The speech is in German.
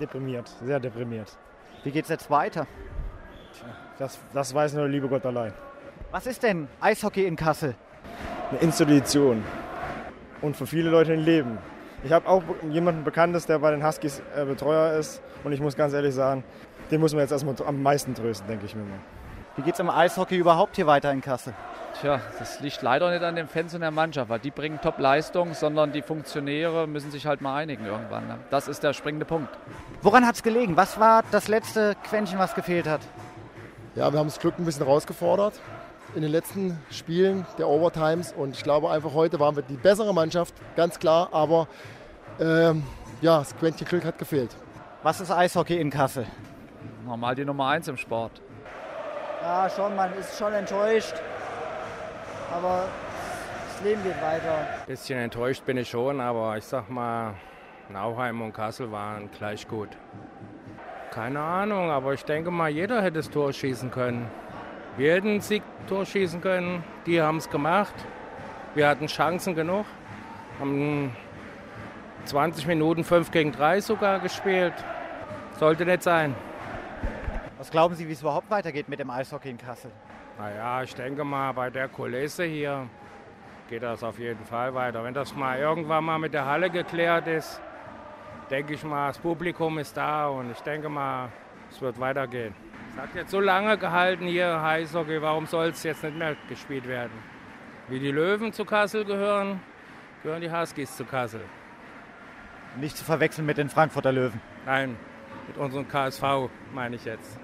Deprimiert, sehr deprimiert. Wie geht's jetzt weiter? Das, das weiß nur der liebe Gott allein. Was ist denn Eishockey in Kassel? Eine Institution. Und für viele Leute ein Leben. Ich habe auch jemanden Bekanntes, der bei den Huskies äh, Betreuer ist. Und ich muss ganz ehrlich sagen, den muss man jetzt erstmal am meisten trösten, denke ich mir mal. Wie geht's im Eishockey überhaupt hier weiter in Kassel? Tja, das liegt leider nicht an den Fans und der Mannschaft, weil die bringen Top-Leistung, sondern die Funktionäre müssen sich halt mal einigen irgendwann. Ne? Das ist der springende Punkt. Woran hat es gelegen? Was war das letzte Quäntchen, was gefehlt hat? Ja, wir haben das Glück ein bisschen rausgefordert in den letzten Spielen der Overtimes und ich glaube einfach heute waren wir die bessere Mannschaft, ganz klar, aber ähm, ja, das Quäntchen Glück hat gefehlt. Was ist Eishockey in Kassel? Normal die Nummer eins im Sport. Ja, schon, man ist schon enttäuscht, aber das Leben geht weiter. Ein bisschen enttäuscht bin ich schon, aber ich sag mal, Nauheim und Kassel waren gleich gut. Keine Ahnung, aber ich denke mal, jeder hätte das Tor schießen können. Wir hätten ein Siegtor schießen können, die haben es gemacht. Wir hatten Chancen genug, haben 20 Minuten 5 gegen 3 sogar gespielt. Sollte nicht sein. Was glauben Sie, wie es überhaupt weitergeht mit dem Eishockey in Kassel? Naja, ich denke mal, bei der Kulisse hier geht das auf jeden Fall weiter. Wenn das mal irgendwann mal mit der Halle geklärt ist, denke ich mal, das Publikum ist da und ich denke mal, es wird weitergehen. Es hat jetzt so lange gehalten hier Eishockey, warum soll es jetzt nicht mehr gespielt werden? Wie die Löwen zu Kassel gehören, gehören die Huskies zu Kassel. Nicht zu verwechseln mit den Frankfurter Löwen. Nein, mit unserem KSV meine ich jetzt.